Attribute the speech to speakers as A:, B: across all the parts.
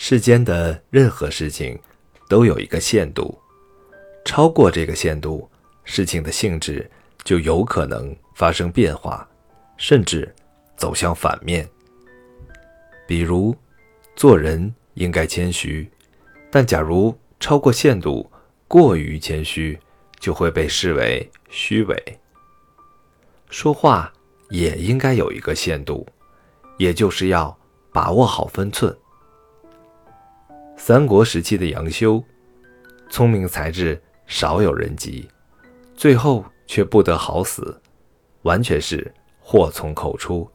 A: 世间的任何事情都有一个限度，超过这个限度，事情的性质就有可能发生变化，甚至走向反面。比如，做人应该谦虚，但假如超过限度，过于谦虚，就会被视为虚伪。说话也应该有一个限度，也就是要把握好分寸。三国时期的杨修，聪明才智少有人及，最后却不得好死，完全是祸从口出，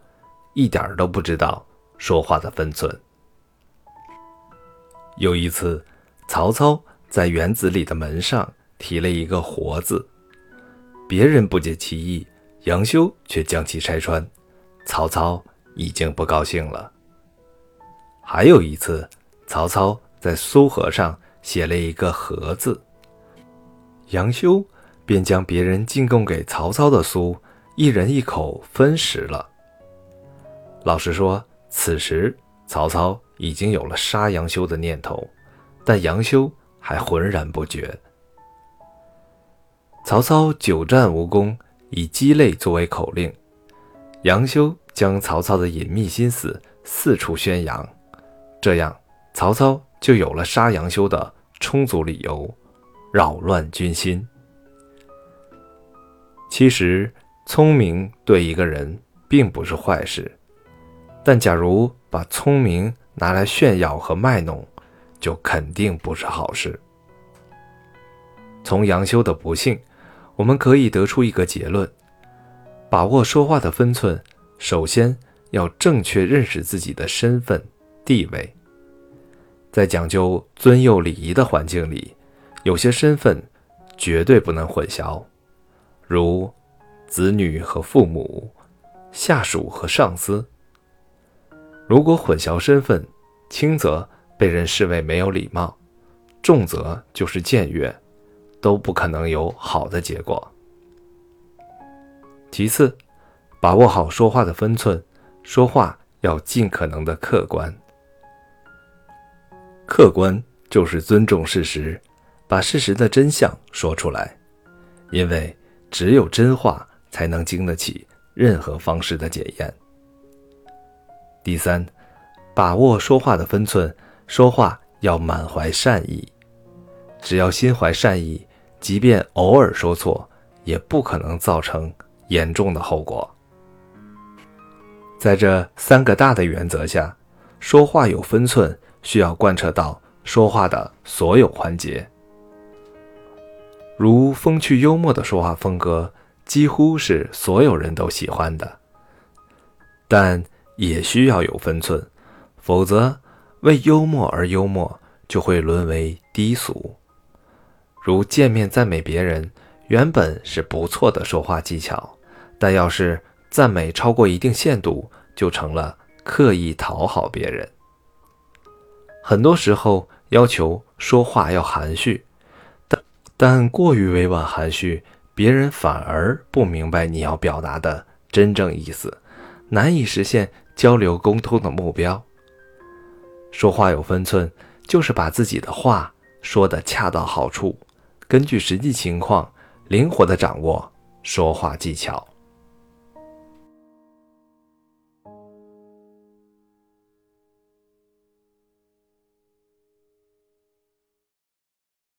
A: 一点都不知道说话的分寸。有一次，曹操在园子里的门上题了一个“活”字，别人不解其意。杨修却将其拆穿，曹操已经不高兴了。还有一次，曹操在苏河上写了一个“和”字，杨修便将别人进贡给曹操的苏一人一口分食了。老实说，此时曹操已经有了杀杨修的念头，但杨修还浑然不觉。曹操久战无功。以鸡肋作为口令，杨修将曹操的隐秘心思四处宣扬，这样曹操就有了杀杨修的充足理由，扰乱军心。其实，聪明对一个人并不是坏事，但假如把聪明拿来炫耀和卖弄，就肯定不是好事。从杨修的不幸。我们可以得出一个结论：把握说话的分寸，首先要正确认识自己的身份地位。在讲究尊幼礼仪的环境里，有些身份绝对不能混淆，如子女和父母、下属和上司。如果混淆身份，轻则被人视为没有礼貌，重则就是僭越。都不可能有好的结果。其次，把握好说话的分寸，说话要尽可能的客观。客观就是尊重事实，把事实的真相说出来，因为只有真话才能经得起任何方式的检验。第三，把握说话的分寸，说话要满怀善意，只要心怀善意。即便偶尔说错，也不可能造成严重的后果。在这三个大的原则下，说话有分寸，需要贯彻到说话的所有环节。如风趣幽默的说话风格，几乎是所有人都喜欢的，但也需要有分寸，否则为幽默而幽默，就会沦为低俗。如见面赞美别人，原本是不错的说话技巧，但要是赞美超过一定限度，就成了刻意讨好别人。很多时候要求说话要含蓄，但但过于委婉含蓄，别人反而不明白你要表达的真正意思，难以实现交流沟通的目标。说话有分寸，就是把自己的话说得恰到好处。根据实际情况，灵活地掌握说话技巧。